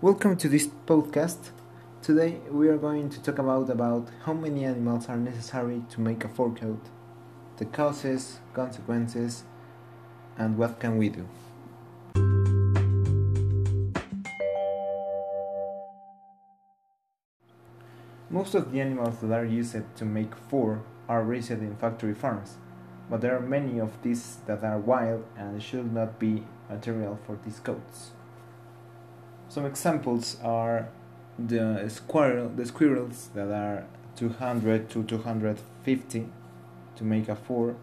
Welcome to this podcast. Today we are going to talk about about how many animals are necessary to make a fur coat, the causes, consequences, and what can we do. Most of the animals that are used to make fur are raised in factory farms, but there are many of these that are wild and should not be material for these coats. Some examples are the squirrel, the squirrels that are 200 to 250 to make a four,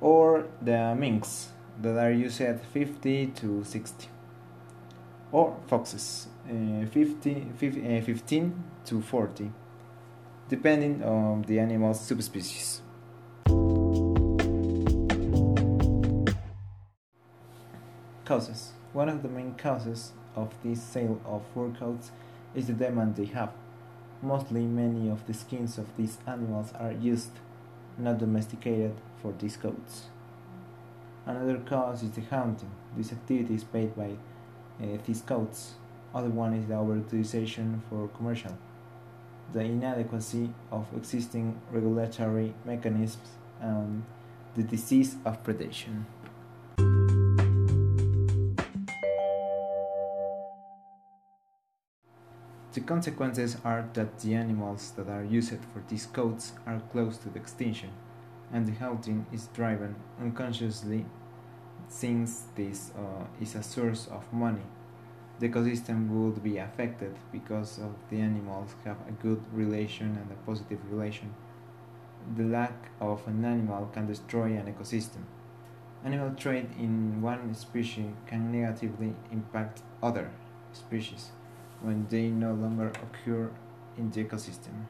or the minks that are used at 50 to 60, or foxes uh, 50, 50 uh, 15 to 40, depending on the animal's subspecies. Causes. One of the main causes of this sale of fur coats is the demand they have. Mostly, many of the skins of these animals are used, not domesticated, for these coats. Another cause is the hunting. This activity is paid by uh, these coats. Other one is the overutilization for commercial. The inadequacy of existing regulatory mechanisms and the disease of predation. The consequences are that the animals that are used for these coats are close to the extinction, and the hunting is driven unconsciously since this uh, is a source of money. The ecosystem would be affected because of the animals have a good relation and a positive relation. The lack of an animal can destroy an ecosystem. Animal trade in one species can negatively impact other species when they no longer occur in the ecosystem.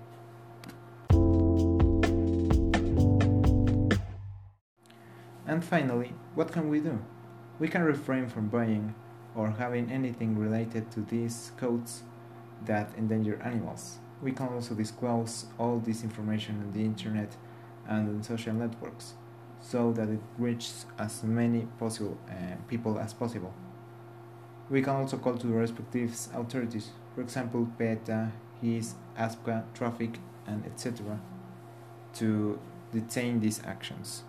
And finally, what can we do? We can refrain from buying or having anything related to these codes that endanger animals. We can also disclose all this information on the internet and on social networks so that it reaches as many possible uh, people as possible. We can also call to the respective authorities, for example, PETA, HIS, ASPCA, Traffic, and etc., to detain these actions.